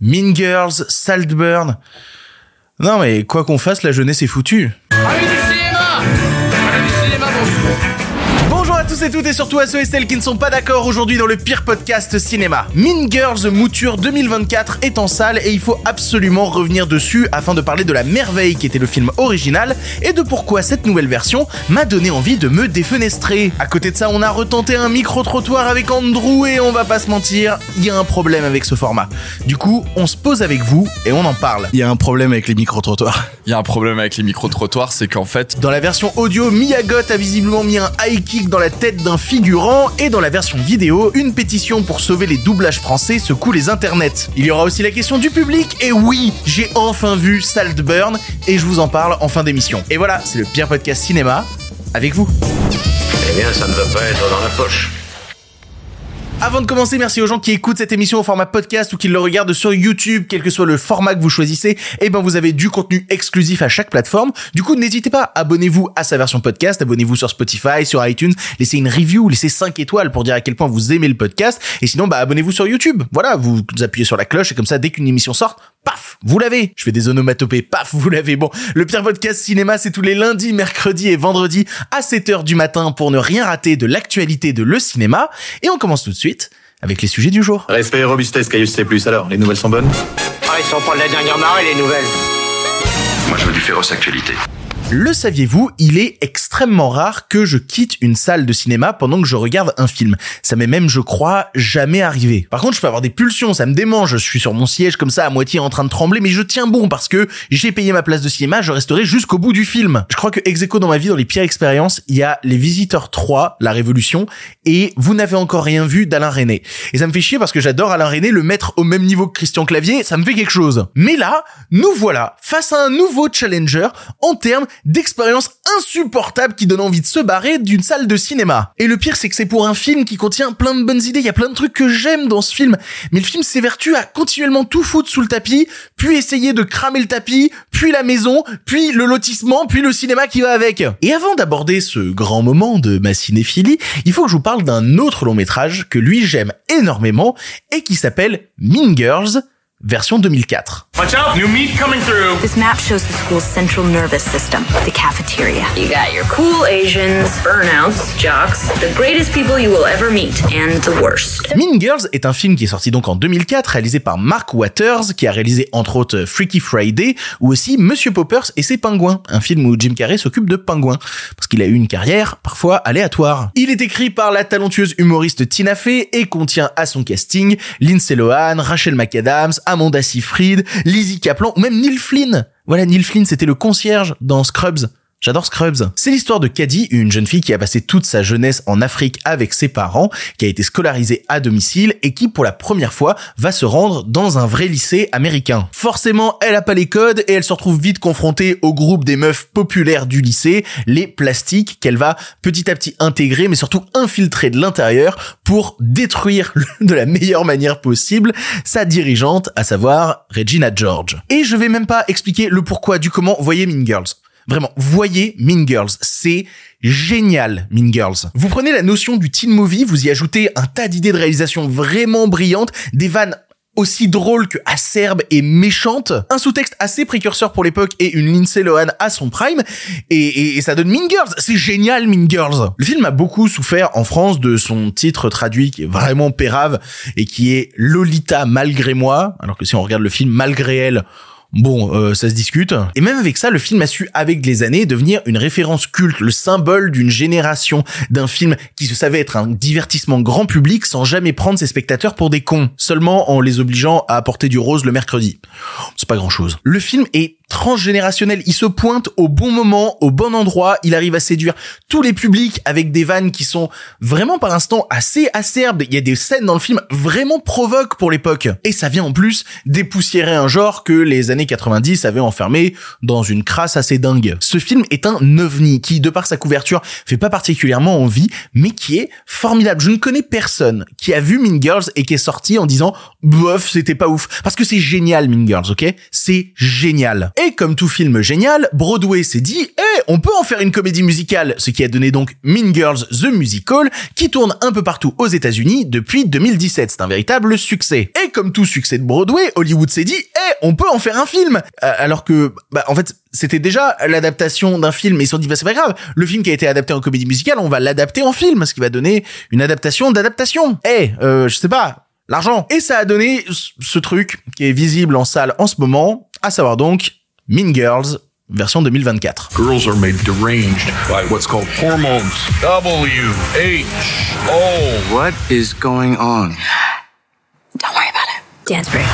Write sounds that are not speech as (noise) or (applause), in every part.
Mean Girls, Saltburn. Non mais quoi qu'on fasse, la jeunesse est foutue. Tous et toutes et surtout à ceux et celles qui ne sont pas d'accord aujourd'hui dans le pire podcast cinéma. Mean Girls Mouture 2024 est en salle et il faut absolument revenir dessus afin de parler de la merveille qui était le film original et de pourquoi cette nouvelle version m'a donné envie de me défenestrer. À côté de ça, on a retenté un micro-trottoir avec Andrew et on va pas se mentir, il y a un problème avec ce format. Du coup, on se pose avec vous et on en parle. Il y a un problème avec les micro-trottoirs. (laughs) Il y a un problème avec les micro-trottoirs, c'est qu'en fait, Dans la version audio, Miyagot a visiblement mis un high kick dans la tête d'un figurant et dans la version vidéo, une pétition pour sauver les doublages français secoue les internets. Il y aura aussi la question du public et oui, j'ai enfin vu Saltburn et je vous en parle en fin d'émission. Et voilà, c'est le pire podcast cinéma avec vous. Eh bien, ça ne va pas être dans la poche. Avant de commencer, merci aux gens qui écoutent cette émission au format podcast ou qui le regardent sur YouTube, quel que soit le format que vous choisissez. Et ben, vous avez du contenu exclusif à chaque plateforme. Du coup, n'hésitez pas, abonnez-vous à sa version podcast, abonnez-vous sur Spotify, sur iTunes, laissez une review, laissez 5 étoiles pour dire à quel point vous aimez le podcast. Et sinon, bah, abonnez-vous sur YouTube. Voilà, vous appuyez sur la cloche et comme ça, dès qu'une émission sort, paf, vous l'avez. Je fais des onomatopées, paf, vous l'avez. Bon, le pire podcast cinéma, c'est tous les lundis, mercredis et vendredis à 7h du matin pour ne rien rater de l'actualité de le cinéma. Et on commence tout de suite avec les sujets du jour. Respect et robustesse, Caius C+. Alors, les nouvelles sont bonnes? Ah, ils sont pas de la dernière marée, les nouvelles. Moi, je veux du féroce actualité. Le saviez-vous, il est extrêmement rare que je quitte une salle de cinéma pendant que je regarde un film. Ça m'est même, je crois, jamais arrivé. Par contre, je peux avoir des pulsions, ça me démange, je suis sur mon siège comme ça à moitié en train de trembler, mais je tiens bon parce que j'ai payé ma place de cinéma, je resterai jusqu'au bout du film. Je crois que ex dans ma vie, dans les pires expériences, il y a Les Visiteurs 3, La Révolution, et Vous n'avez encore rien vu d'Alain René. Et ça me fait chier parce que j'adore Alain René, le mettre au même niveau que Christian Clavier, ça me fait quelque chose. Mais là, nous voilà face à un nouveau challenger en termes d'expérience insupportable qui donne envie de se barrer d'une salle de cinéma. Et le pire, c'est que c'est pour un film qui contient plein de bonnes idées, il y a plein de trucs que j'aime dans ce film, mais le film s'évertue à continuellement tout foutre sous le tapis, puis essayer de cramer le tapis, puis la maison, puis le lotissement, puis le cinéma qui va avec. Et avant d'aborder ce grand moment de ma cinéphilie, il faut que je vous parle d'un autre long métrage que lui j'aime énormément et qui s'appelle Mean Girls, version 2004. Watch out, new meat coming through This map shows the school's central nervous system, the cafeteria. You got your cool Asians, burnouts, jocks, the greatest people you will ever meet, and the worst. Mean Girls est un film qui est sorti donc en 2004, réalisé par Mark Waters, qui a réalisé entre autres Freaky Friday, ou aussi Monsieur Poppers et ses pingouins, un film où Jim Carrey s'occupe de pingouins, parce qu'il a eu une carrière parfois aléatoire. Il est écrit par la talentueuse humoriste Tina Fey et contient à son casting Lindsay Lohan, Rachel McAdams, Amanda Seyfried, Lizzie Kaplan ou même Neil Flynn. Voilà, Neil Flynn, c'était le concierge dans Scrubs. J'adore Scrubs. C'est l'histoire de Caddy, une jeune fille qui a passé toute sa jeunesse en Afrique avec ses parents, qui a été scolarisée à domicile et qui, pour la première fois, va se rendre dans un vrai lycée américain. Forcément, elle a pas les codes et elle se retrouve vite confrontée au groupe des meufs populaires du lycée, les plastiques, qu'elle va petit à petit intégrer, mais surtout infiltrer de l'intérieur pour détruire de la meilleure manière possible sa dirigeante, à savoir Regina George. Et je vais même pas expliquer le pourquoi du comment, voyez Mean Girls. Vraiment, voyez Mean Girls, c'est génial Mean Girls. Vous prenez la notion du teen movie, vous y ajoutez un tas d'idées de réalisation vraiment brillantes, des vannes aussi drôles que acerbes et méchantes, un sous-texte assez précurseur pour l'époque et une Lindsay Lohan à son prime, et, et- et ça donne Mean Girls. C'est génial Mean Girls. Le film a beaucoup souffert en France de son titre traduit qui est vraiment pérave et qui est Lolita malgré moi, alors que si on regarde le film malgré elle, Bon, euh, ça se discute. Et même avec ça, le film a su, avec les années, devenir une référence culte, le symbole d'une génération, d'un film qui se savait être un divertissement grand public sans jamais prendre ses spectateurs pour des cons, seulement en les obligeant à apporter du rose le mercredi. C'est pas grand chose. Le film est transgénérationnel, il se pointe au bon moment, au bon endroit, il arrive à séduire tous les publics avec des vannes qui sont vraiment par instant assez acerbes, il y a des scènes dans le film vraiment provoques pour l'époque. Et ça vient en plus dépoussiérer un genre que les années 90 avaient enfermé dans une crasse assez dingue. Ce film est un ovni qui, de par sa couverture, fait pas particulièrement envie, mais qui est formidable. Je ne connais personne qui a vu Mean Girls et qui est sorti en disant bof, c'était pas ouf. Parce que c'est génial Mean Girls, ok? C'est génial. Et comme tout film génial, Broadway s'est dit, eh, on peut en faire une comédie musicale, ce qui a donné donc Mean Girls The Musical, qui tourne un peu partout aux États-Unis depuis 2017. C'est un véritable succès. Et comme tout succès de Broadway, Hollywood s'est dit, eh, on peut en faire un film. Euh, alors que, bah, en fait, c'était déjà l'adaptation d'un film, et ils se sont dit, bah, c'est pas grave, le film qui a été adapté en comédie musicale, on va l'adapter en film, ce qui va donner une adaptation d'adaptation. Eh, euh, je sais pas, l'argent. Et ça a donné ce truc qui est visible en salle en ce moment, à savoir donc Mean Girls, version 2024. Girls are made deranged by what's called hormones. W H O. What is going on? Don't worry about it. Dance break.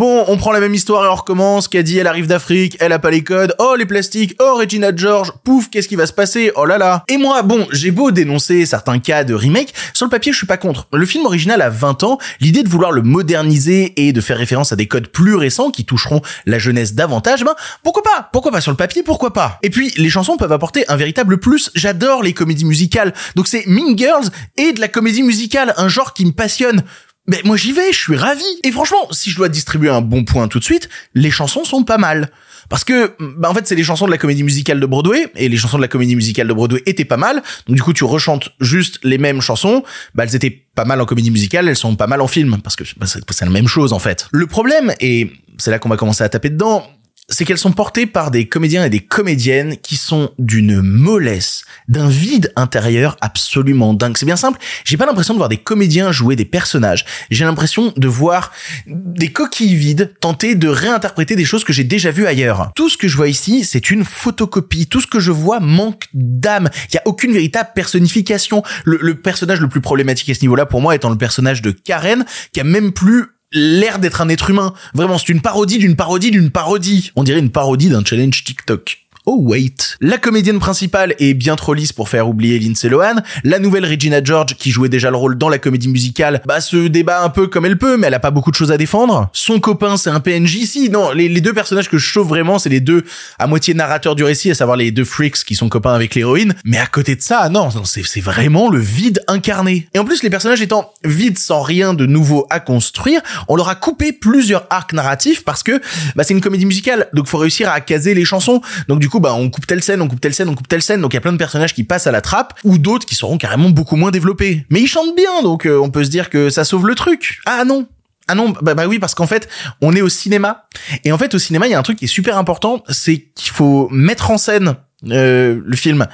Bon, on prend la même histoire et on recommence. Caddy, elle arrive d'Afrique, elle a pas les codes. Oh, les plastiques. Oh, Regina George. Pouf, qu'est-ce qui va se passer? Oh là là. Et moi, bon, j'ai beau dénoncer certains cas de remake, sur le papier, je suis pas contre. Le film original a 20 ans. L'idée de vouloir le moderniser et de faire référence à des codes plus récents qui toucheront la jeunesse davantage, ben, pourquoi pas? Pourquoi pas sur le papier? Pourquoi pas? Et puis, les chansons peuvent apporter un véritable plus. J'adore les comédies musicales. Donc c'est Mean Girls et de la comédie musicale, un genre qui me passionne. Mais moi j'y vais, je suis ravi. Et franchement, si je dois distribuer un bon point tout de suite, les chansons sont pas mal. Parce que, bah en fait, c'est les chansons de la comédie musicale de Broadway, et les chansons de la comédie musicale de Broadway étaient pas mal. Donc du coup, tu rechantes juste les mêmes chansons. Bah elles étaient pas mal en comédie musicale, elles sont pas mal en film, parce que bah, c'est la même chose en fait. Le problème, et c'est là qu'on va commencer à taper dedans, c'est qu'elles sont portées par des comédiens et des comédiennes qui sont d'une mollesse, d'un vide intérieur absolument dingue. C'est bien simple, j'ai pas l'impression de voir des comédiens jouer des personnages. J'ai l'impression de voir des coquilles vides tenter de réinterpréter des choses que j'ai déjà vues ailleurs. Tout ce que je vois ici, c'est une photocopie. Tout ce que je vois manque d'âme. Il y a aucune véritable personnification. Le, le personnage le plus problématique à ce niveau-là pour moi étant le personnage de Karen, qui a même plus l'air d'être un être humain. Vraiment, c'est une parodie d'une parodie d'une parodie. On dirait une parodie d'un challenge TikTok. Oh wait. La comédienne principale est bien trop lisse pour faire oublier Lindsay Lohan. La nouvelle Regina George, qui jouait déjà le rôle dans la comédie musicale, bah se débat un peu comme elle peut, mais elle a pas beaucoup de choses à défendre. Son copain, c'est un PNJ. Si, non, les, deux personnages que je chauffe vraiment, c'est les deux à moitié narrateurs du récit, à savoir les deux freaks qui sont copains avec l'héroïne. Mais à côté de ça, non, non c'est c'est vraiment le vide incarné. Et en plus, les personnages étant vides sans rien de nouveau à construire, on leur a coupé plusieurs arcs narratifs parce que bah, c'est une comédie musicale, donc faut réussir à caser les chansons. Donc du coup, bah, on coupe telle scène, on coupe telle scène, on coupe telle scène. Donc il y a plein de personnages qui passent à la trappe ou d'autres qui seront carrément beaucoup moins développés. Mais ils chantent bien, donc euh, on peut se dire que ça sauve le truc. Ah non, ah non, bah, bah oui, parce qu'en fait, on est au cinéma. Et en fait, au cinéma, il y a un truc qui est super important, c'est qu'il faut mettre en scène euh, le film.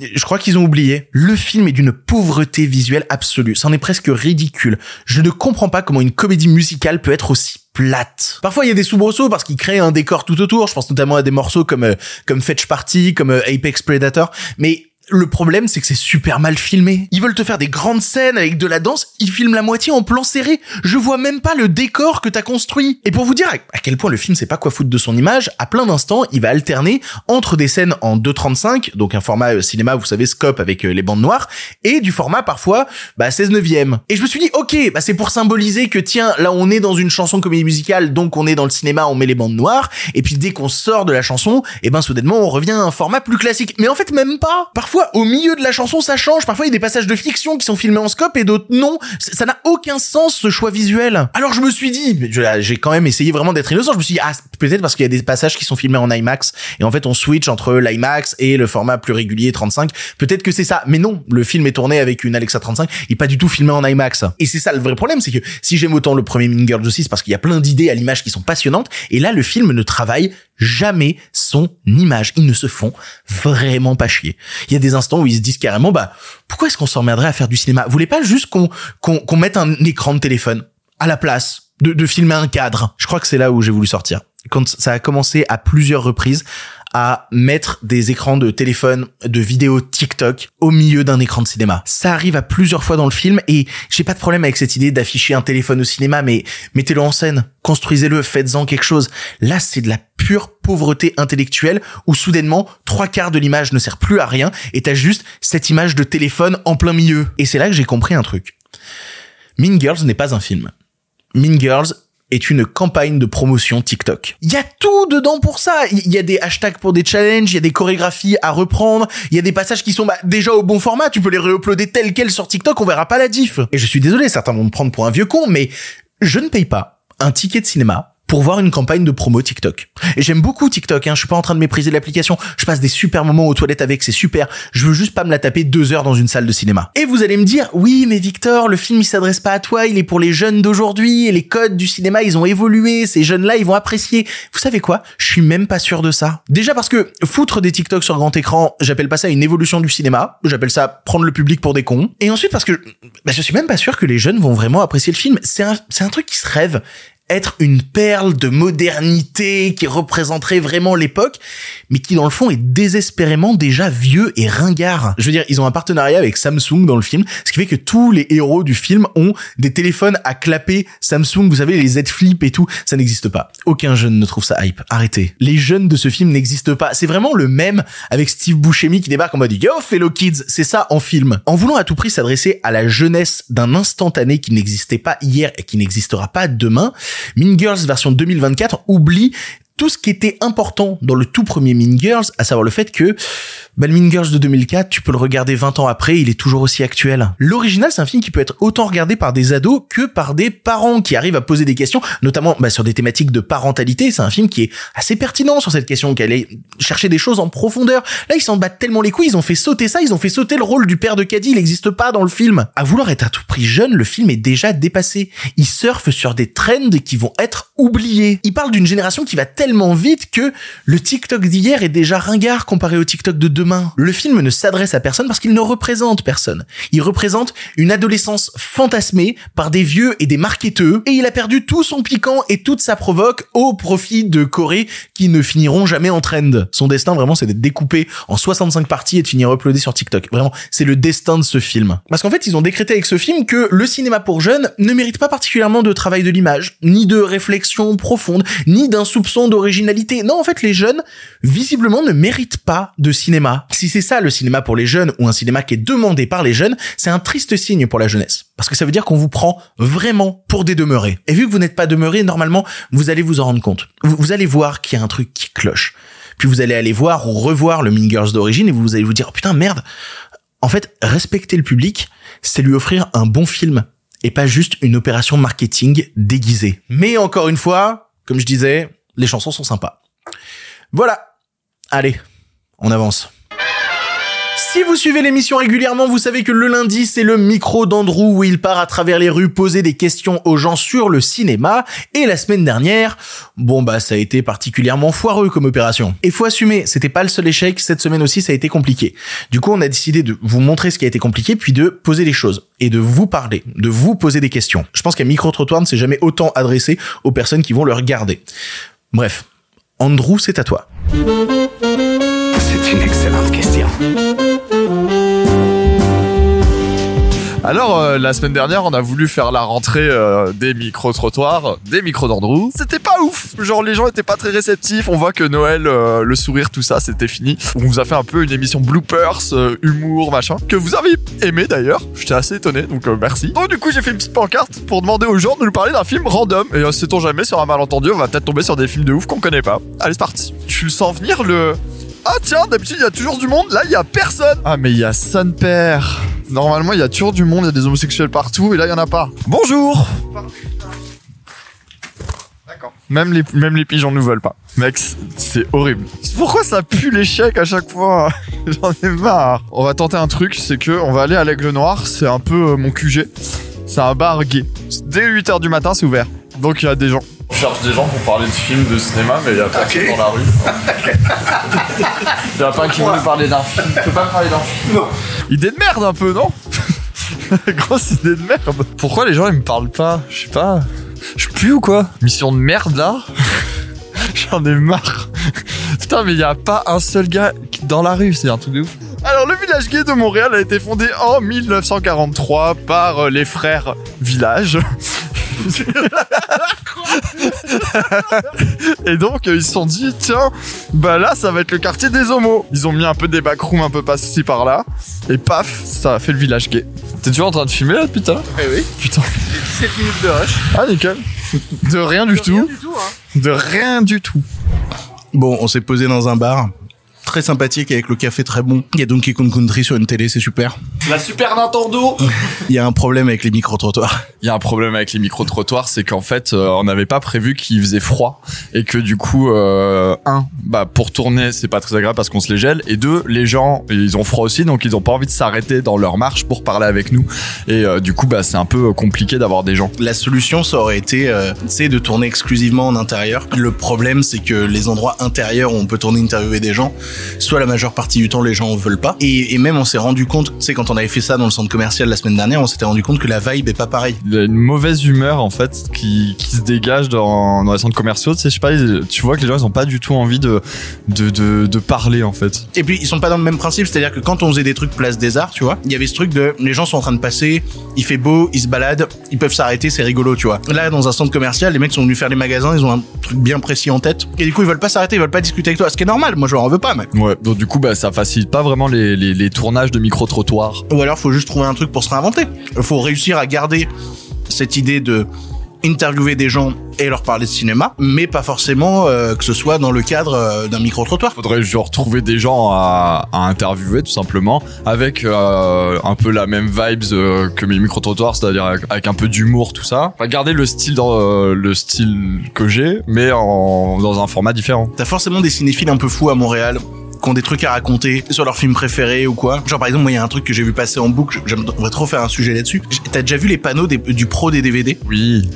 Je crois qu'ils ont oublié. Le film est d'une pauvreté visuelle absolue. C'en est presque ridicule. Je ne comprends pas comment une comédie musicale peut être aussi plate. Parfois il y a des soubresauts parce qu'ils créent un décor tout autour. Je pense notamment à des morceaux comme euh, comme Fetch Party, comme euh, Apex Predator. Mais le problème, c'est que c'est super mal filmé. Ils veulent te faire des grandes scènes avec de la danse, ils filment la moitié en plan serré. Je vois même pas le décor que t'as construit. Et pour vous dire à quel point le film sait pas quoi foutre de son image, à plein d'instants, il va alterner entre des scènes en 2.35, donc un format euh, cinéma, vous savez, scope avec euh, les bandes noires, et du format parfois, bah, 16 neuvième. Et je me suis dit, ok, bah, c'est pour symboliser que tiens, là, on est dans une chanson comédie musicale, donc on est dans le cinéma, on met les bandes noires, et puis dès qu'on sort de la chanson, et ben, soudainement, on revient à un format plus classique. Mais en fait, même pas. Parfois, au milieu de la chanson, ça change. Parfois, il y a des passages de fiction qui sont filmés en scope et d'autres non. Ça n'a aucun sens, ce choix visuel. Alors, je me suis dit, j'ai quand même essayé vraiment d'être innocent. Je me suis dit, ah, peut-être parce qu'il y a des passages qui sont filmés en IMAX. Et en fait, on switch entre l'IMAX et le format plus régulier 35. Peut-être que c'est ça. Mais non, le film est tourné avec une Alexa 35. Il est pas du tout filmé en IMAX. Et c'est ça le vrai problème, c'est que si j'aime autant le premier Mean Girls aussi, parce qu'il y a plein d'idées à l'image qui sont passionnantes. Et là, le film ne travaille jamais son image. Ils ne se font vraiment pas chier. Des instants où ils se disent carrément, bah, pourquoi est-ce qu'on s'emmerderait à faire du cinéma? Vous voulez pas juste qu'on, qu'on, qu'on mette un écran de téléphone à la place de, de filmer un cadre? Je crois que c'est là où j'ai voulu sortir. Quand ça a commencé à plusieurs reprises à mettre des écrans de téléphone, de vidéo TikTok au milieu d'un écran de cinéma. Ça arrive à plusieurs fois dans le film et j'ai pas de problème avec cette idée d'afficher un téléphone au cinéma, mais mettez-le en scène, construisez-le, faites-en quelque chose. Là, c'est de la pure pauvreté intellectuelle où soudainement trois quarts de l'image ne sert plus à rien et t'as juste cette image de téléphone en plein milieu. Et c'est là que j'ai compris un truc. Mean Girls n'est pas un film. Mean Girls est une campagne de promotion TikTok. Il y a tout dedans pour ça. Il y a des hashtags pour des challenges, il y a des chorégraphies à reprendre, il y a des passages qui sont bah, déjà au bon format, tu peux les réuploader tels quels sur TikTok, on verra pas la diff. Et je suis désolé, certains vont me prendre pour un vieux con, mais je ne paye pas un ticket de cinéma pour voir une campagne de promo TikTok. Et j'aime beaucoup TikTok, hein. Je suis pas en train de mépriser l'application. Je passe des super moments aux toilettes avec, c'est super. Je veux juste pas me la taper deux heures dans une salle de cinéma. Et vous allez me dire, oui, mais Victor, le film il s'adresse pas à toi, il est pour les jeunes d'aujourd'hui et les codes du cinéma ils ont évolué, ces jeunes-là ils vont apprécier. Vous savez quoi? Je suis même pas sûr de ça. Déjà parce que foutre des TikTok sur grand écran, j'appelle pas ça une évolution du cinéma, j'appelle ça prendre le public pour des cons. Et ensuite parce que bah, je suis même pas sûr que les jeunes vont vraiment apprécier le film. C'est un, c'est un truc qui se rêve être une perle de modernité qui représenterait vraiment l'époque, mais qui dans le fond est désespérément déjà vieux et ringard. Je veux dire, ils ont un partenariat avec Samsung dans le film, ce qui fait que tous les héros du film ont des téléphones à clapper Samsung, vous savez, les Z Flip et tout, ça n'existe pas. Aucun jeune ne trouve ça hype. Arrêtez. Les jeunes de ce film n'existent pas. C'est vraiment le même avec Steve Buscemi qui débarque en mode Yo, fellow kids, c'est ça en film. En voulant à tout prix s'adresser à la jeunesse d'un instantané qui n'existait pas hier et qui n'existera pas demain, Mean version 2024 oublie tout ce qui était important dans le tout premier Mean à savoir le fait que Girls de 2004, tu peux le regarder 20 ans après, il est toujours aussi actuel. L'original, c'est un film qui peut être autant regardé par des ados que par des parents qui arrivent à poser des questions, notamment bah, sur des thématiques de parentalité. C'est un film qui est assez pertinent sur cette question, qui allait chercher des choses en profondeur. Là, ils s'en battent tellement les couilles, ils ont fait sauter ça, ils ont fait sauter le rôle du père de Caddy, il n'existe pas dans le film. À vouloir être à tout prix jeune, le film est déjà dépassé. Il surfe sur des trends qui vont être oubliés. Il parle d'une génération qui va tellement vite que le TikTok d'hier est déjà ringard comparé au TikTok de demain. Le film ne s'adresse à personne parce qu'il ne représente personne. Il représente une adolescence fantasmée par des vieux et des marketeux et il a perdu tout son piquant et toute sa provoque au profit de Corée qui ne finiront jamais en trend. Son destin vraiment c'est d'être découpé en 65 parties et de finir uploadé sur TikTok. Vraiment, c'est le destin de ce film. Parce qu'en fait, ils ont décrété avec ce film que le cinéma pour jeunes ne mérite pas particulièrement de travail de l'image, ni de réflexion profonde, ni d'un soupçon d'originalité. Non, en fait, les jeunes, visiblement, ne méritent pas de cinéma. Si c'est ça le cinéma pour les jeunes ou un cinéma qui est demandé par les jeunes, c'est un triste signe pour la jeunesse. Parce que ça veut dire qu'on vous prend vraiment pour des demeurés. Et vu que vous n'êtes pas demeurés, normalement, vous allez vous en rendre compte. Vous, vous allez voir qu'il y a un truc qui cloche. Puis vous allez aller voir ou revoir le Mean Girls d'origine et vous allez vous dire, oh putain, merde. En fait, respecter le public, c'est lui offrir un bon film et pas juste une opération marketing déguisée. Mais encore une fois, comme je disais, les chansons sont sympas. Voilà. Allez, on avance. Si vous suivez l'émission régulièrement, vous savez que le lundi, c'est le micro d'Andrew où il part à travers les rues poser des questions aux gens sur le cinéma. Et la semaine dernière, bon bah ça a été particulièrement foireux comme opération. Et faut assumer, c'était pas le seul échec, cette semaine aussi ça a été compliqué. Du coup, on a décidé de vous montrer ce qui a été compliqué, puis de poser les choses et de vous parler, de vous poser des questions. Je pense qu'un micro-trottoir ne s'est jamais autant adressé aux personnes qui vont le regarder. Bref, Andrew, c'est à toi. C'est une excellente question. Alors, euh, la semaine dernière, on a voulu faire la rentrée euh, des micro-trottoirs, des micros d'Andrew. C'était pas ouf. Genre, les gens étaient pas très réceptifs. On voit que Noël, euh, le sourire, tout ça, c'était fini. On vous a fait un peu une émission bloopers, humour, machin, que vous avez aimé d'ailleurs. J'étais assez étonné, donc merci. Donc, du coup, j'ai fait une petite pancarte pour demander aux gens de nous parler d'un film random. Et sait-on jamais, sur un malentendu, on va peut-être tomber sur des films de ouf qu'on connaît pas. Allez, c'est parti. Tu sens venir, le... Ah tiens, d'habitude il y a toujours du monde, là il y a personne. Ah mais il y a son père. Normalement il y a toujours du monde, il y a des homosexuels partout et là il y en a pas. Bonjour. D'accord. Même les même les pigeons nous veulent pas. Mec, c'est- c'est horrible. Pourquoi ça pue l'échec à chaque fois? (laughs) J'en ai marre. On va tenter un truc, c'est que on va aller à l'Aigle Noir, c'est un peu euh, mon QG. C'est un bar gay. Dès 8h du matin, c'est ouvert. Donc il y a des gens. Je cherche des gens pour parler de films, de cinéma, mais il y a personne dans la rue. (laughs) Il y en a pas qui veut nous parler d'un film. Tu peux pas parler d'un film? Non. Idée de merde un peu, non? (laughs) Grosse idée de merde. Pourquoi les gens ils me parlent pas? Je sais pas. Je pue ou quoi? Mission de merde là? (laughs) J'en ai marre. Putain, mais il y a pas un seul gars dans la rue, c'est un truc de ouf. Alors, le village gay de Montréal a été fondé en 1943 par euh, les frères Village. (laughs) Et donc, euh, ils se sont dit, tiens, bah là, ça va être le quartier des homos. Ils ont mis un peu des backrooms un peu par-ci par-là. Et paf, ça a fait le village gay. T'es toujours en train de filmer là, putain Eh oui. Putain. 17 minutes de rush. Ah, nickel. De rien du tout. du tout, hein. De rien du tout. Bon, on s'est posé dans un bar. Très sympathique avec le café très bon. Il y a Donkey Kong Country sur une télé, c'est super. La Super Nintendo (laughs) Il y a un problème avec les micro-trottoirs. Il y a un problème avec les micro-trottoirs, c'est qu'en fait, euh, on n'avait pas prévu qu'il faisait froid et que du coup, euh, un, bah pour tourner, c'est pas très agréable parce qu'on se les gèle, et deux, les gens, ils ont froid aussi, donc ils ont pas envie de s'arrêter dans leur marche pour parler avec nous, et euh, du coup, bah c'est un peu compliqué d'avoir des gens. La solution, ça aurait été, euh, tu sais, de tourner exclusivement en intérieur. Le problème, c'est que les endroits intérieurs où on peut tourner, interviewer des gens, soit la majeure partie du temps, les gens en veulent pas. Et, et même, on s'est rendu compte, tu sais, quand on avait fait ça dans le centre commercial la semaine dernière, on s'était rendu compte que la vibe est pas pareille. Il y a une mauvaise humeur en fait qui, qui se dégage dans, dans les centres commerciaux. Tu sais, je sais pas, tu vois que les gens ils ont pas du tout envie de de, de, de parler en fait. Et puis ils sont pas dans le même principe, c'est-à-dire que quand on faisait des trucs place des arts, tu vois, il y avait ce truc de les gens sont en train de passer, il fait beau, ils se baladent, ils peuvent s'arrêter, c'est rigolo, tu vois. Là dans un centre commercial, les mecs sont venus faire les magasins, ils ont un truc bien précis en tête et du coup ils veulent pas s'arrêter, ils veulent pas discuter avec toi, ce qui est normal, moi je leur en veux pas Ouais. Donc du coup, bah ça facilite pas vraiment les, les, les tournages de micro trottoirs. ou alors faut juste trouver un truc pour se réinventer. Faut réussir à garder cette idée de interviewer des gens et leur parler de cinéma, mais pas forcément euh, que ce soit dans le cadre euh, d'un micro-trottoir. Faudrait genre trouver des gens à, à interviewer tout simplement avec euh, un peu la même vibes que mes micro trottoirs, c'est-à-dire avec, avec un peu d'humour tout ça. Enfin, garder le style dans le style que j'ai, mais en, dans un format différent. T'as forcément des cinéphiles un peu fous à Montréal qui ont des trucs à raconter sur leurs films préférés ou quoi. Genre par exemple, moi il y a un truc que j'ai vu passer en boucle, j'aimerais trop faire un sujet là-dessus. T'as déjà vu les panneaux des- du pro des DVD Oui,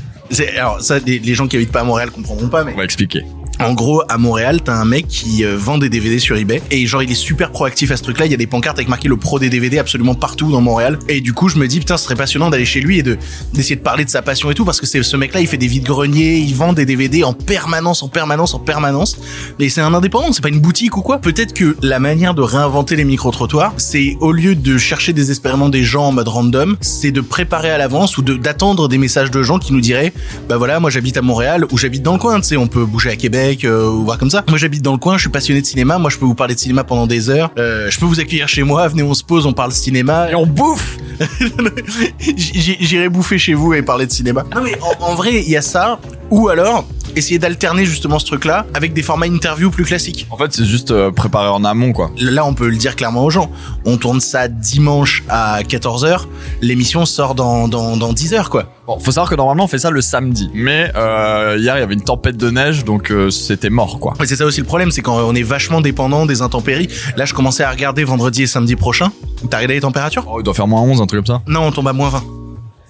Alors ça, les, gens qui habitent pas à Montréal comprendront pas, mais on va expliquer. En gros, à Montréal, t'as un mec qui euh, vend des DVD sur eBay et genre il est super proactif à ce truc-là. Il y a des pancartes avec marqué le pro des DVD absolument partout dans Montréal. Et du coup, je me dis putain, ce serait passionnant d'aller chez lui et de d'essayer de parler de sa passion et tout parce que c'est ce mec-là, il fait des vides greniers, il vend des DVD en permanence, en permanence, en permanence. Mais c'est un indépendant, c'est pas une boutique ou quoi. Peut-être que la manière de réinventer les micro trottoirs, c'est au lieu de chercher désespérément des gens en mode random, c'est de préparer à l'avance ou d'attendre des messages de gens qui nous diraient bah voilà, moi j'habite à Montréal ou j'habite dans le coin, tu sais, on peut bouger à Québec euh, ou voir comme ça. Moi j'habite dans le coin, je suis passionné de cinéma, moi je peux vous parler de cinéma pendant des heures. Euh, je peux vous accueillir chez moi, venez on se pose, on parle cinéma. Et on bouffe (laughs) J'irai bouffer chez vous et parler de cinéma. Non mais en, en vrai, il y a ça ou alors essayer d'alterner justement ce truc-là avec des formats interview plus classiques. En fait, c'est juste euh, préparer en amont quoi. Là, on peut le dire clairement aux gens. On tourne ça dimanche à 14h. L'émission sort dans, dans, dans 10h, quoi. Bon, faut savoir que normalement on fait ça le samedi, mais euh, hier il y avait une tempête de neige, donc euh, c'était mort quoi. C'est ça aussi le problème, c'est quand on est vachement dépendant des intempéries. Là, je commençais à regarder vendredi et samedi prochain. T'as regardé les températures? Oh, il doit faire moins 11, un truc comme ça. Non, on tombe à moins 20.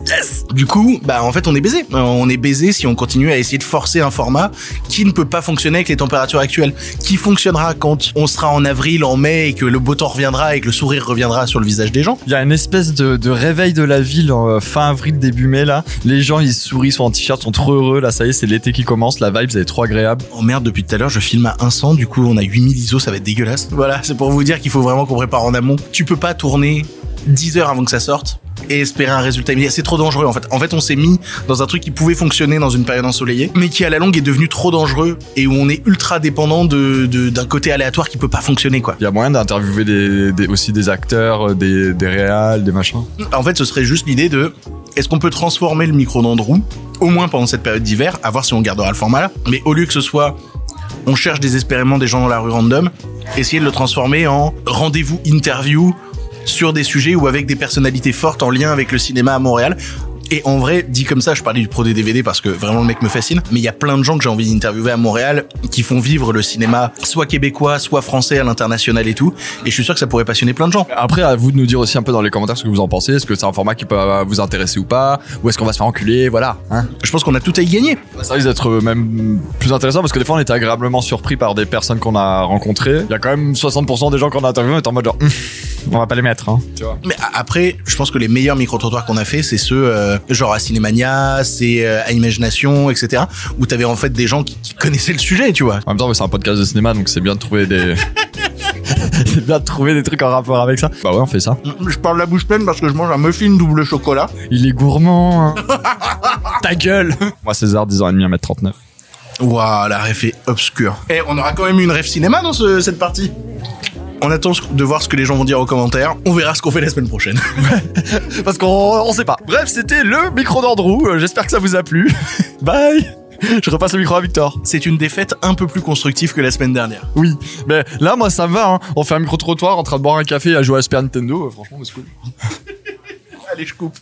Yes Du coup, bah en fait on est baisé. Euh, On est baisé si on continue à essayer de forcer un format qui ne peut pas fonctionner avec les températures actuelles. Qui fonctionnera quand on sera en avril, en mai et que le beau temps reviendra et que le sourire reviendra sur le visage des gens. Il y a une espèce de, de réveil de la ville euh, fin avril, début mai là. Les gens ils sourient, sont en t-shirt, sont trop heureux. Là, ça y est, c'est l'été qui commence. La vibe, elle est trop agréable. Oh merde, depuis tout à l'heure, je filme à 100, du coup on a 8000 ISO, ça va être dégueulasse. Voilà, c'est pour vous dire qu'il faut vraiment qu'on prépare en amont. Tu peux pas tourner 10 heures avant que ça sorte et espérer un résultat immédiat. C'est trop dangereux en fait. En fait, on s'est mis dans un truc qui pouvait fonctionner dans une période ensoleillée, mais qui à la longue est devenu trop dangereux et où on est ultra dépendant de d'un côté aléatoire qui peut pas fonctionner quoi. Il y a moyen d'interviewer des, des- aussi des acteurs, euh, des, des réals, des machins? En fait, ce serait juste l'idée de est-ce qu'on peut transformer le micro d'Andrew au moins pendant cette période d'hiver, à voir si on gardera le format là, mais au lieu que ce soit on cherche désespérément des gens dans la rue random, essayer de le transformer en rendez-vous interview sur des sujets ou avec des personnalités fortes en lien avec le cinéma à Montréal. Et en vrai, dit comme ça, je parlais du pro des DVD parce que vraiment le mec me fascine, mais il y a plein de gens que j'ai envie d'interviewer à Montréal qui font vivre le cinéma soit québécois, soit français à l'international et tout. Et je suis sûr que ça pourrait passionner plein de gens. Après, à vous de nous dire aussi un peu dans les commentaires ce que vous en pensez. Est-ce que c'est un format qui peut vous intéresser ou pas? Ou est-ce qu'on va se faire enculer? Voilà. Hein Je pense qu'on a tout à y gagner. ça risque d'être même plus intéressant parce que des fois on était agréablement surpris par des personnes qu'on a rencontrées. Il y a quand même 60% des gens qu'on a interviewés en mode genre, Hum, on va pas les mettre. Hein. Tu vois Mais après, je pense que les meilleurs micro-trottoirs qu'on a fait, c'est ceux euh, genre à Cinémania, c'est euh, à Imagination, etc. Où t'avais en fait des gens qui, qui connaissaient le sujet, tu vois. En même temps, c'est un podcast de cinéma donc c'est bien de trouver des. (laughs) c'est bien de trouver des trucs en rapport avec ça. Bah ouais, on fait ça. Je parle la bouche pleine parce que je mange un muffin double chocolat. Il est gourmand. hein. (laughs) Ta gueule Moi, César, 10h30 à mètre 39. Waouh, la ref est obscure. Et on aura quand même eu une ref cinéma dans ce- cette partie. On attend de voir ce que les gens vont dire aux commentaires. On verra ce qu'on fait la semaine prochaine. (laughs) Parce qu'on on sait pas. Bref, c'était le micro d'Andrew. Euh, J'espère que ça vous a plu. (laughs) Bye Je repasse le micro à Victor. C'est une défaite un peu plus constructive que la semaine dernière. Oui, mais là, moi, ça me va. Hein. On fait un micro-trottoir en train de boire un café et à jouer à Super Nintendo. Euh, Franchement, c'est cool. (laughs) Allez, je coupe.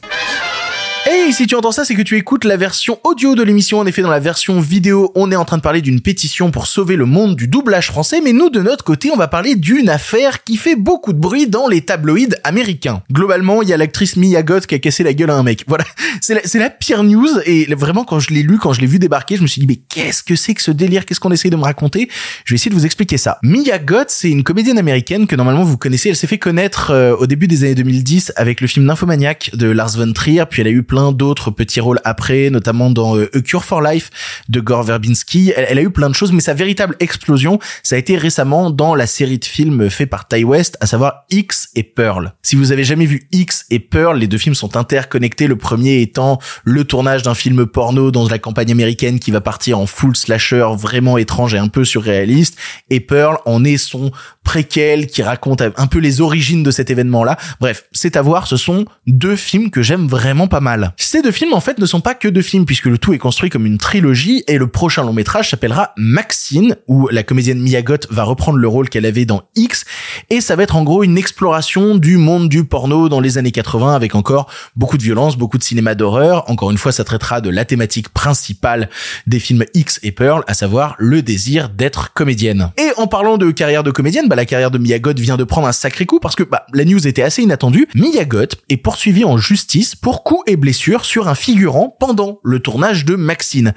Hey, si tu entends ça, c'est que tu écoutes la version audio de l'émission. En effet, dans la version vidéo, on est en train de parler d'une pétition pour sauver le monde du doublage français, mais nous, de notre côté, on va parler d'une affaire qui fait beaucoup de bruit dans les tabloïds américains. Globalement, il y a l'actrice Mia Goth qui a cassé la gueule à un mec. Voilà, (laughs) c'est la, pire news, et vraiment, quand je l'ai lu, quand je l'ai vu débarquer, je me suis dit, mais qu'est-ce que c'est que ce délire? Qu'est-ce qu'on essaye de me raconter? Je vais essayer de vous expliquer ça. Mia Goth, c'est une comédienne américaine que normalement vous connaissez. Elle s'est fait connaître euh, au début des années 2010 avec le film Nymphomaniac de Lars von Trier, puis elle a eu plein d'autres petits rôles après, notamment dans euh, A Cure for Life de Gore Verbinski. Elle, elle a eu plein de choses, mais sa véritable explosion, ça a été récemment dans la série de films fait par Ty West, à savoir X et Pearl. Si vous avez jamais vu X et Pearl, les deux films sont interconnectés. Le premier étant le tournage d'un film porno dans la campagne américaine qui va partir en full slasher vraiment étrange et un peu surréaliste. Et Pearl en est son préquel qui raconte un peu les origines de cet événement-là. Bref, c'est à voir, ce sont deux films que j'aime vraiment pas mal. Ces deux films, en fait, ne sont pas que deux films, puisque le tout est construit comme une trilogie, et le prochain long métrage s'appellera Maxine, où la comédienne Mia Goth va reprendre le rôle qu'elle avait dans X, et ça va être en gros une exploration du monde du porno dans les années 80, avec encore beaucoup de violence, beaucoup de cinéma d'horreur. Encore une fois, ça traitera de la thématique principale des films X et Pearl, à savoir le désir d'être comédienne. Et en parlant de carrière de comédienne, bah, la carrière de Mia Goth vient de prendre un sacré coup parce que bah, la news était assez inattendue. Mia Goth est poursuivie en justice pour coups et blessures sur un figurant pendant le tournage de Maxine.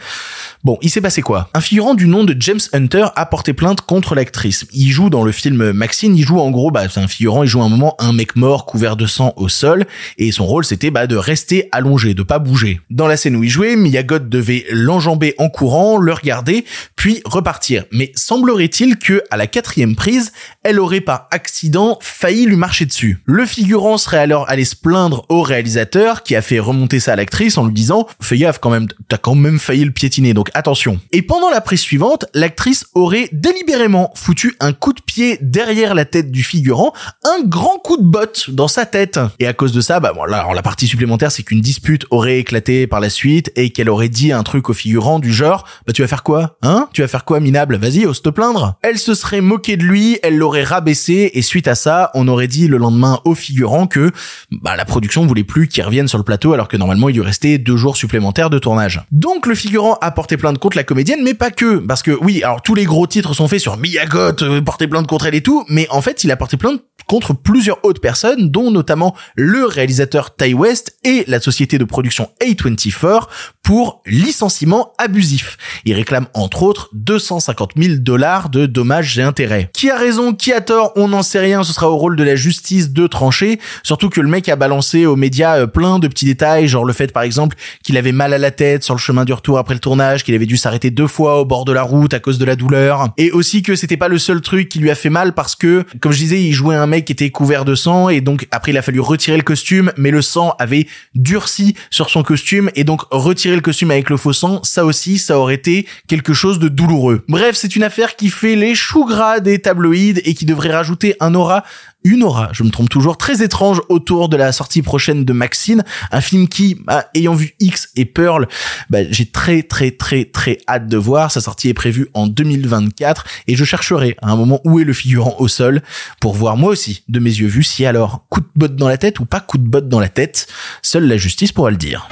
Bon, il s'est passé quoi? Un figurant du nom de James Hunter a porté plainte contre l'actrice. Il joue dans le film Maxine, il joue en gros, bah, c'est un figurant, il joue un moment un mec mort couvert de sang au sol, et son rôle c'était bah, de rester allongé, de pas bouger. Dans la scène où il jouait, Mia Goth devait l'enjamber en courant, le regarder, puis repartir. Mais semblerait-il que, à la quatrième prise, elle aurait par accident failli lui marcher dessus. Le figurant serait alors allé se plaindre au réalisateur qui a fait remonter ça à l'actrice en lui disant fais quand même, t'as quand même failli le piétiner donc attention. Et pendant la prise suivante, l'actrice aurait délibérément foutu un coup de pied derrière la tête du figurant, un grand coup de botte dans sa tête. Et à cause de ça, bah bon là, la partie supplémentaire c'est qu'une dispute aurait éclaté par la suite et qu'elle aurait dit un truc au figurant du genre bah tu vas faire quoi Hein? Tu vas faire quoi minable? Vas-y, ose te plaindre. Elle se serait moquée de lui, elle l'aurait rabaissé et suite à ça, on aurait dit le lendemain au figurant que bah, la production voulait plus qu'il revienne sur le plateau alors que normalement il lui restait deux jours supplémentaires de tournage. Donc le figurant a porté plainte contre la comédienne, mais pas que, parce que oui, alors tous les gros titres sont faits sur Mia Goth, euh, porter plainte contre elle et tout, mais en fait il a porté plainte contre plusieurs autres personnes, dont notamment le réalisateur Ty West et la société de production A24 pour licenciement abusif. Il réclame entre autres 250 000 dollars de dommages et intérêts. Qui a raison, qui a tort, on n'en sait rien, ce sera au rôle de la justice de trancher, surtout que le mec a balancé aux médias euh, plein de petits détails, genre le fait par exemple qu'il avait mal à la tête sur le chemin du retour après le tournage, qu'il avait dû s'arrêter deux fois au bord de la route à cause de la douleur, et aussi que c'était pas le seul truc qui lui a fait mal parce que, comme je disais, il jouait un mec qui était couvert de sang et donc après il a fallu retirer le costume, mais le sang avait durci sur son costume et donc retirer le costume avec le faux sang, ça aussi, ça aurait été quelque chose de douloureux. Bref, c'est une affaire qui fait les choux gras des tabloïds et qui devrait rajouter un aura une aura, je me trompe toujours, très étrange autour de la sortie prochaine de Maxine, un film qui, ayant vu X et Pearl, bah, j'ai très très très très hâte de voir. Sa sortie est prévue en 2024 et je chercherai à un moment où est le figurant au sol pour voir moi aussi de mes yeux vus si alors coup de botte dans la tête ou pas coup de botte dans la tête. Seule la justice pourra le dire.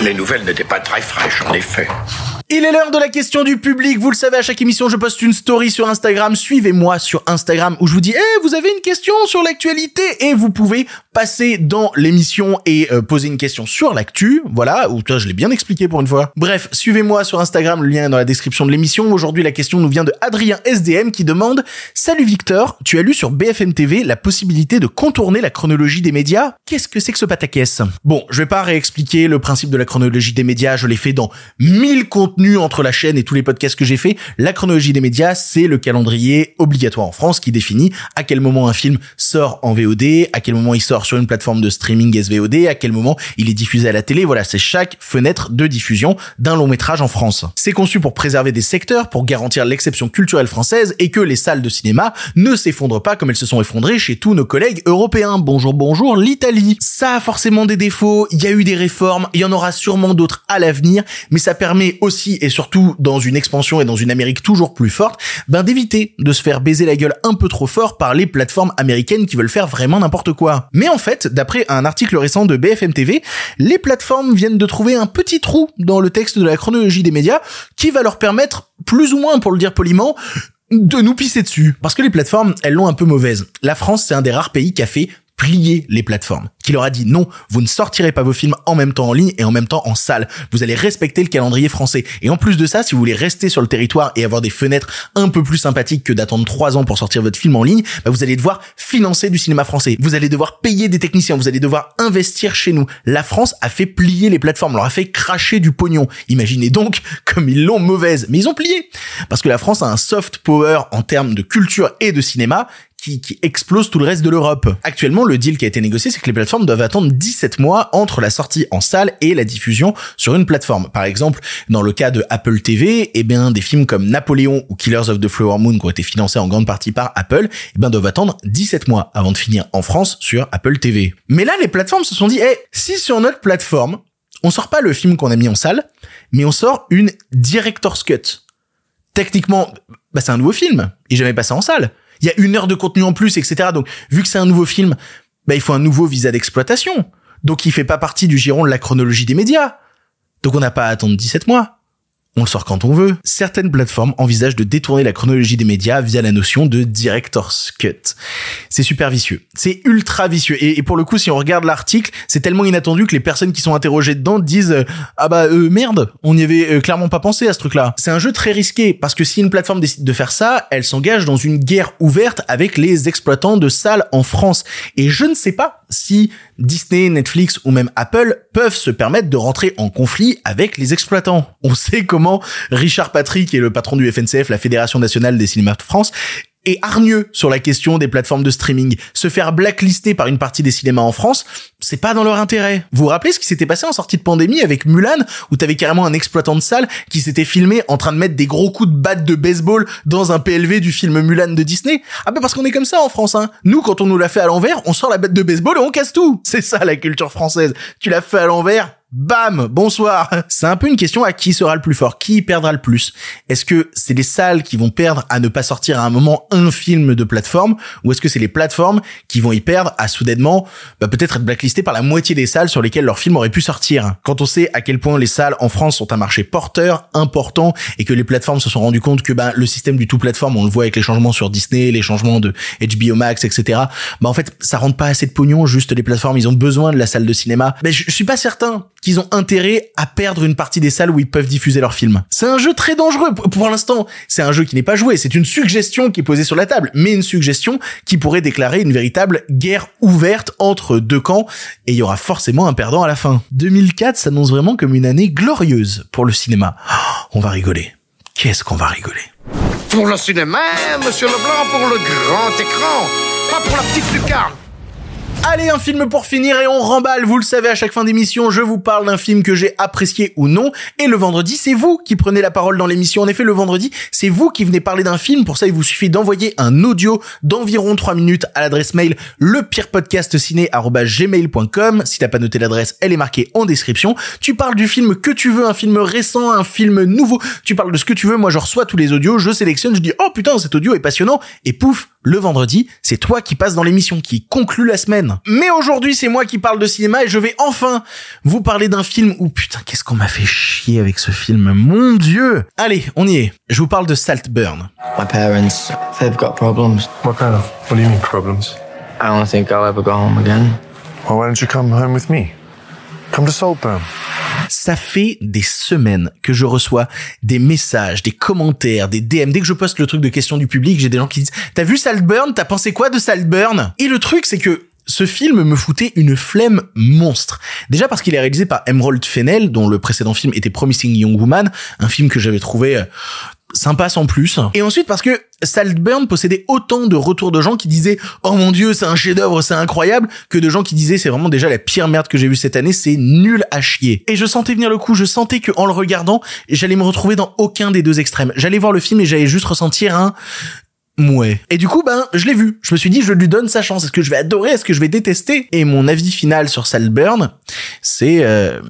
Les nouvelles n'étaient pas très fraîches, en effet. Il est l'heure de la question du public. Vous le savez, à chaque émission, je poste une story sur Instagram. Suivez-moi sur Instagram où je vous dis, eh, vous avez une question sur l'actualité et vous pouvez passer dans l'émission et euh, poser une question sur l'actu. Voilà, ou toi, je l'ai bien expliqué pour une fois. Bref, suivez-moi sur Instagram, le lien est dans la description de l'émission. Aujourd'hui, la question nous vient de Adrien SDM qui demande, salut Victor, tu as lu sur BFM TV la possibilité de contourner la chronologie des médias? Qu'est-ce que c'est que ce pataquès? Bon, je vais pas réexpliquer le principe de la chronologie des médias, je l'ai fait dans 1000 contenus contenu entre la chaîne et tous les podcasts que j'ai fait, la chronologie des médias, c'est le calendrier obligatoire en France qui définit à quel moment un film sort en VOD, à quel moment il sort sur une plateforme de streaming SVOD, à quel moment il est diffusé à la télé. Voilà, c'est chaque fenêtre de diffusion d'un long métrage en France. C'est conçu pour préserver des secteurs, pour garantir l'exception culturelle française et que les salles de cinéma ne s'effondrent pas comme elles se sont effondrées chez tous nos collègues européens. Bonjour, bonjour, l'Italie. Ça a forcément des défauts, il y a eu des réformes, il y en aura sûrement d'autres à l'avenir, mais ça permet aussi et surtout dans une expansion et dans une Amérique toujours plus forte, ben d'éviter de se faire baiser la gueule un peu trop fort par les plateformes américaines qui veulent faire vraiment n'importe quoi. Mais en fait, d'après un article récent de BFM TV, les plateformes viennent de trouver un petit trou dans le texte de la chronologie des médias qui va leur permettre, plus ou moins pour le dire poliment, de nous pisser dessus. Parce que les plateformes, elles l'ont un peu mauvaise. La France, c'est un des rares pays qui a fait plier les plateformes, qui leur a dit non, vous ne sortirez pas vos films en même temps en ligne et en même temps en salle. Vous allez respecter le calendrier français. Et en plus de ça, si vous voulez rester sur le territoire et avoir des fenêtres un peu plus sympathiques que d'attendre trois ans pour sortir votre film en ligne, bah vous allez devoir financer du cinéma français. Vous allez devoir payer des techniciens. Vous allez devoir investir chez nous. La France a fait plier les plateformes, leur a fait cracher du pognon. Imaginez donc (laughs) comme ils l'ont mauvaise. Mais ils ont plié. Parce que la France a un soft power en termes de culture et de cinéma qui, qui, explose tout le reste de l'Europe. Actuellement, le deal qui a été négocié, c'est que les plateformes doivent attendre 17 mois entre la sortie en salle et la diffusion sur une plateforme. Par exemple, dans le cas de Apple TV, eh bien, des films comme Napoléon ou Killers of the Flower Moon, qui ont été financés en grande partie par Apple, eh bien, doivent attendre 17 mois avant de finir en France sur Apple TV. Mais là, les plateformes se sont dit, eh, si sur notre plateforme, on sort pas le film qu'on a mis en salle, mais on sort une director's cut. Techniquement, bah, c'est un nouveau film. Il est jamais passé en salle il y a une heure de contenu en plus, etc. Donc, vu que c'est un nouveau film, bah, il faut un nouveau visa d'exploitation. Donc, il fait pas partie du giron de la chronologie des médias. Donc, on n'a pas à attendre 17 mois on sort quand on veut. Certaines plateformes envisagent de détourner la chronologie des médias via la notion de director's cut. C'est super vicieux. C'est ultra vicieux. Et, pour le coup, si on regarde l'article, c'est tellement inattendu que les personnes qui sont interrogées dedans disent euh, ah bah euh, merde, on n'y avait euh, clairement pas pensé à ce truc-là. C'est un jeu très risqué parce que si une plateforme décide de faire ça, elle s'engage dans une guerre ouverte avec les exploitants de salles en France. Et je ne sais pas si Disney, Netflix ou même Apple peuvent se permettre de rentrer en conflit avec les exploitants. On sait comment Richard Patrick, qui est le patron du FNCF, la Fédération nationale des cinémas de France, et hargneux sur la question des plateformes de streaming. Se faire blacklister par une partie des cinémas en France, c'est pas dans leur intérêt. Vous vous rappelez ce qui s'était passé en sortie de pandémie avec Mulan, où t'avais carrément un exploitant de salle qui s'était filmé en train de mettre des gros coups de batte de baseball dans un PLV du film Mulan de Disney? Ah bah parce qu'on est comme ça en France, hein. Nous, quand on nous l'a fait à l'envers, on sort la batte de baseball et on casse tout. C'est ça la culture française. Tu l'as fait à l'envers, Bam, bonsoir. C'est un peu une question à qui sera le plus fort, qui perdra le plus. Est-ce que c'est les salles qui vont perdre à ne pas sortir à un moment un film de plateforme, ou est-ce que c'est les plateformes qui vont y perdre à soudainement bah, peut-être être blacklistées par la moitié des salles sur lesquelles leur film aurait pu sortir? Quand on sait à quel point les salles en France sont un marché porteur, important, et que les plateformes se sont rendues compte que bah, le système du tout plateforme, on le voit avec les changements sur Disney, les changements de HBO Max, etc. Bah en fait, ça rentre pas assez de pognon. Juste les plateformes, ils ont besoin de la salle de cinéma. Mais je, je suis pas certain qu'ils ont intérêt à perdre une partie des salles où ils peuvent diffuser leurs films. C'est un jeu très dangereux. Pour l'instant, c'est un jeu qui n'est pas joué. C'est une suggestion qui est posée sur la table, mais une suggestion qui pourrait déclarer une véritable guerre ouverte entre deux camps et il y aura forcément un perdant à la fin. 2004 s'annonce vraiment comme une année glorieuse pour le cinéma. Oh, on va rigoler. Qu'est-ce qu'on va rigoler? Pour le cinéma, monsieur Leblanc, pour le grand écran, pas pour la petite lucarne. Allez, un film pour finir et on remballe. Vous le savez, à chaque fin d'émission, je vous parle d'un film que j'ai apprécié ou non. Et le vendredi, c'est vous qui prenez la parole dans l'émission. En effet, le vendredi, c'est vous qui venez parler d'un film. Pour ça, il vous suffit d'envoyer un audio d'environ 3 minutes à l'adresse mail lepirepodcastciné.gmail.com. Si t'as pas noté l'adresse, elle est marquée en description. Tu parles du film que tu veux, un film récent, un film nouveau. Tu parles de ce que tu veux. Moi, je reçois tous les audios, je sélectionne, je dis, oh putain, cet audio est passionnant. Et pouf, le vendredi, c'est toi qui passes dans l'émission, qui conclut la semaine. Mais aujourd'hui, c'est moi qui parle de cinéma et je vais enfin vous parler d'un film où putain, qu'est-ce qu'on m'a fait chier avec ce film, mon dieu. Allez, on y est. Je vous parle de Saltburn. My parents, they've got problems. What kind of? What do you mean problems? I don't think I'll ever go home again. Well, why don't you come home with me? Come to Saltburn. Ça fait des semaines que je reçois des messages, des commentaires, des DM. Dès que je poste le truc de questions du public, j'ai des gens qui disent "T'as vu Saltburn? T'as pensé quoi de Saltburn Et le truc, c'est que ce film me foutait une flemme monstre. Déjà parce qu'il est réalisé par Emerald Fennell, dont le précédent film était Promising Young Woman, un film que j'avais trouvé euh, sympa sans plus. Et ensuite parce que Saltburn possédait autant de retours de gens qui disaient "Oh mon dieu, c'est un chef-d'œuvre, c'est incroyable" que de gens qui disaient "C'est vraiment déjà la pire merde que j'ai vue cette année, c'est nul à chier." Et je sentais venir le coup, je sentais que en le regardant, j'allais me retrouver dans aucun des deux extrêmes. J'allais voir le film et j'allais juste ressentir un Mouais. Et du coup, ben, je l'ai vu. Je me suis dit, je lui donne sa chance. Est-ce que je vais adorer? Est-ce que je vais détester? Et mon avis final sur Saltburn, c'est... Euh...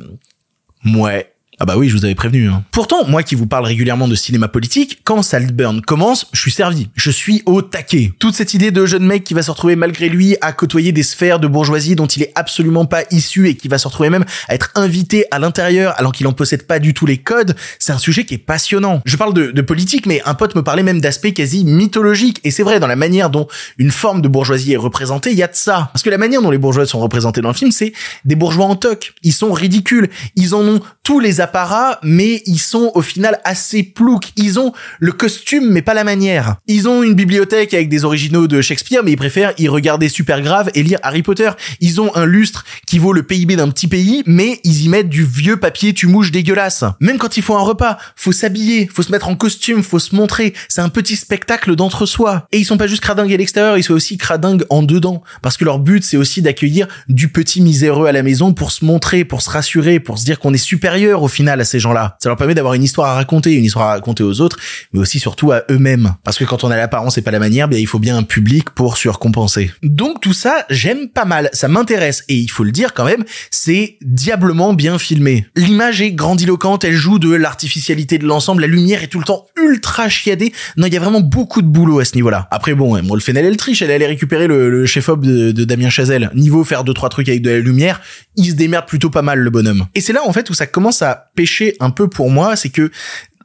Mouais. Ah bah oui, je vous avais prévenu. Hein. Pourtant, moi qui vous parle régulièrement de cinéma politique, quand Saltburn commence, je suis servi. Je suis au taquet. Toute cette idée de jeune mec qui va se retrouver malgré lui à côtoyer des sphères de bourgeoisie dont il est absolument pas issu et qui va se retrouver même à être invité à l'intérieur alors qu'il en possède pas du tout les codes, c'est un sujet qui est passionnant. Je parle de, politique, mais un pote me parlait même d'aspects quasi mythologiques. Et c'est vrai, dans la manière dont une forme de bourgeoisie est représentée, il y a de ça. Parce que la manière dont les bourgeois sont représentés dans le film, c'est des bourgeois en toc. Ils sont ridicules. Ils en ont tous les mais ils sont au final assez ploucs. Ils ont le costume, mais pas la manière. Ils ont une bibliothèque avec des originaux de Shakespeare, mais ils préfèrent y regarder super grave et lire Harry Potter. Ils ont un lustre qui vaut le PIB d'un petit pays, mais ils y mettent du vieux papier tu mouches dégueulasse. Même quand il faut un repas, faut s'habiller, faut se mettre en costume, faut se montrer. C'est un petit spectacle d'entre-soi. Et ils sont pas juste cradingues à l'extérieur, ils sont aussi cradingues en dedans. Parce que leur but, c'est aussi d'accueillir du petit miséreux à la maison pour se montrer, pour se rassurer, pour se dire qu'on est supérieur au final à ces gens-là. Ça leur permet d'avoir une histoire à raconter, une histoire à raconter aux autres, mais aussi surtout à eux-mêmes. Parce que quand on a l'apparence et pas la manière, bien il faut bien un public pour surcompenser. Donc tout ça, j'aime pas mal, ça m'intéresse et il faut le dire quand même, c'est diablement bien filmé. L'image est grandiloquente, elle joue de l'artificialité de l'ensemble, la lumière est tout le temps ultra chiadée. Non, il y a vraiment beaucoup de boulot à ce niveau-là. Après bon, moi le Fennel elle triche, elle allait récupérer le, le chef-op de, de Damien Chazelle. Niveau faire deux trois trucs avec de la lumière, il se démerde plutôt pas mal le bonhomme. Et c'est là en fait où ça commence à pêcher un peu pour moi, c'est que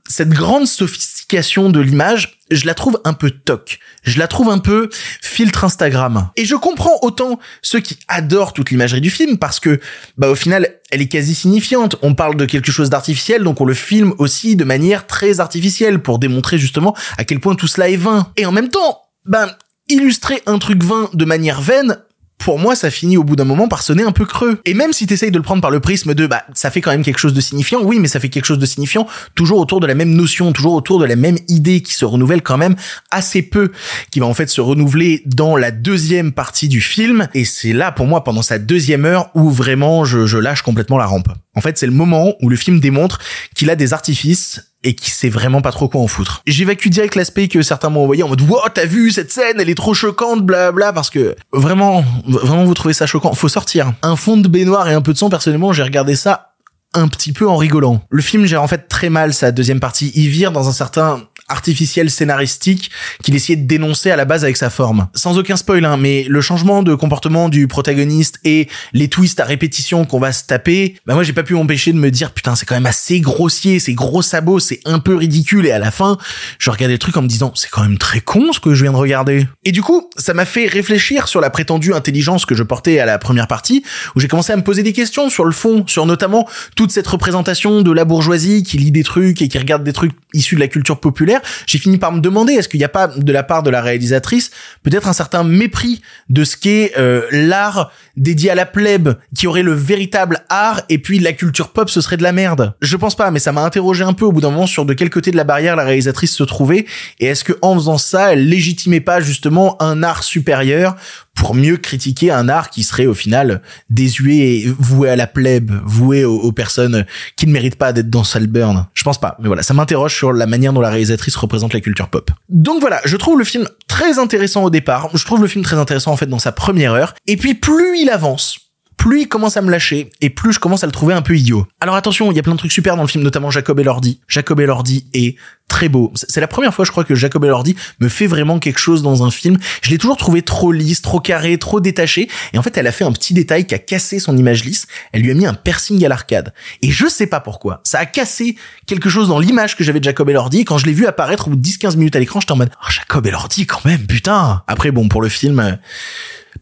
cette grande sophistication de l'image, je la trouve un peu toc. Je la trouve un peu filtre Instagram. Et je comprends autant ceux qui adorent toute l'imagerie du film parce que, bah, au final, elle est quasi signifiante. On parle de quelque chose d'artificiel, donc on le filme aussi de manière très artificielle pour démontrer justement à quel point tout cela est vain. Et en même temps, ben, illustrer un truc vain de manière vaine, pour moi, ça finit au bout d'un moment par sonner un peu creux. Et même si t'essayes de le prendre par le prisme de, bah, ça fait quand même quelque chose de signifiant, oui, mais ça fait quelque chose de signifiant toujours autour de la même notion, toujours autour de la même idée qui se renouvelle quand même assez peu, qui va en fait se renouveler dans la deuxième partie du film. Et c'est là, pour moi, pendant sa deuxième heure, où vraiment je, je lâche complètement la rampe. En fait, c'est le moment où le film démontre qu'il a des artifices et qui sait vraiment pas trop quoi en foutre. J'évacue direct l'aspect que certains m'ont envoyé en mode wow t'as vu cette scène elle est trop choquante bla bla parce que vraiment vraiment vous trouvez ça choquant faut sortir un fond de baignoire et un peu de sang personnellement j'ai regardé ça un petit peu en rigolant. Le film gère en fait très mal sa deuxième partie. Il vire dans un certain artificiel scénaristique qu'il essayait de dénoncer à la base avec sa forme. Sans aucun spoil, hein, mais le changement de comportement du protagoniste et les twists à répétition qu'on va se taper, bah moi j'ai pas pu m'empêcher de me dire putain c'est quand même assez grossier, c'est gros sabots, c'est un peu ridicule et à la fin je regardais le truc en me disant c'est quand même très con ce que je viens de regarder. Et du coup ça m'a fait réfléchir sur la prétendue intelligence que je portais à la première partie où j'ai commencé à me poser des questions sur le fond, sur notamment toute cette représentation de la bourgeoisie qui lit des trucs et qui regarde des trucs issus de la culture populaire j'ai fini par me demander est-ce qu'il n'y a pas de la part de la réalisatrice peut-être un certain mépris de ce qu'est euh, l'art dédié à la plèbe qui aurait le véritable art et puis la culture pop ce serait de la merde? Je pense pas mais ça m'a interrogé un peu au bout d'un moment sur de quel côté de la barrière la réalisatrice se trouvait et est-ce que en faisant ça elle légitimait pas justement un art supérieur pour mieux critiquer un art qui serait au final désuet et voué à la plèbe, voué aux, personnes qui ne méritent pas d'être dans Salburn. Je pense pas, mais voilà, ça m'interroge sur la manière dont la réalisatrice représente la culture pop. Donc voilà, je trouve le film très intéressant au départ, je trouve le film très intéressant en fait dans sa première heure, et puis plus il avance, plus il commence à me lâcher et plus je commence à le trouver un peu idiot. Alors attention, il y a plein de trucs super dans le film, notamment Jacob Elordi. Jacob Elordi est très beau. C'est la première fois, je crois, que Jacob Elordi me fait vraiment quelque chose dans un film. Je l'ai toujours trouvé trop lisse, trop carré, trop détaché. Et en fait, elle a fait un petit détail qui a cassé son image lisse. Elle lui a mis un piercing à l'arcade. Et je sais pas pourquoi. Ça a cassé quelque chose dans l'image que j'avais de Jacob Elordi. quand je l'ai vu apparaître au bout de 10-15 minutes à l'écran, j'étais en mode, oh, Jacob Elordi, quand même, putain. Après, bon, pour le film, euh,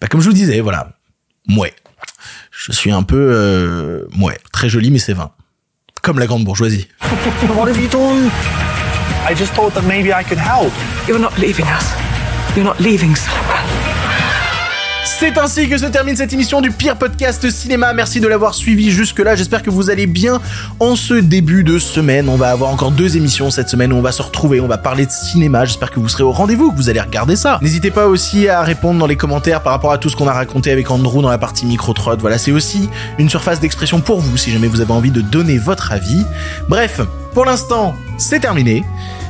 bah, comme je vous disais, voilà. Mouais je suis un peu, euh, ouais, très joli, mais c'est vain. Comme la grande bourgeoisie. What have you done? I just thought that maybe I could help. You're not leaving us. You're not leaving C'est ainsi que se termine cette émission du pire podcast cinéma. Merci de l'avoir suivi jusque-là. J'espère que vous allez bien en ce début de semaine. On va avoir encore deux émissions cette semaine où on va se retrouver, on va parler de cinéma. J'espère que vous serez au rendez-vous, que vous allez regarder ça. N'hésitez pas aussi à répondre dans les commentaires par rapport à tout ce qu'on a raconté avec Andrew dans la partie micro-trot. Voilà, c'est aussi une surface d'expression pour vous si jamais vous avez envie de donner votre avis. Bref, pour l'instant, c'est terminé.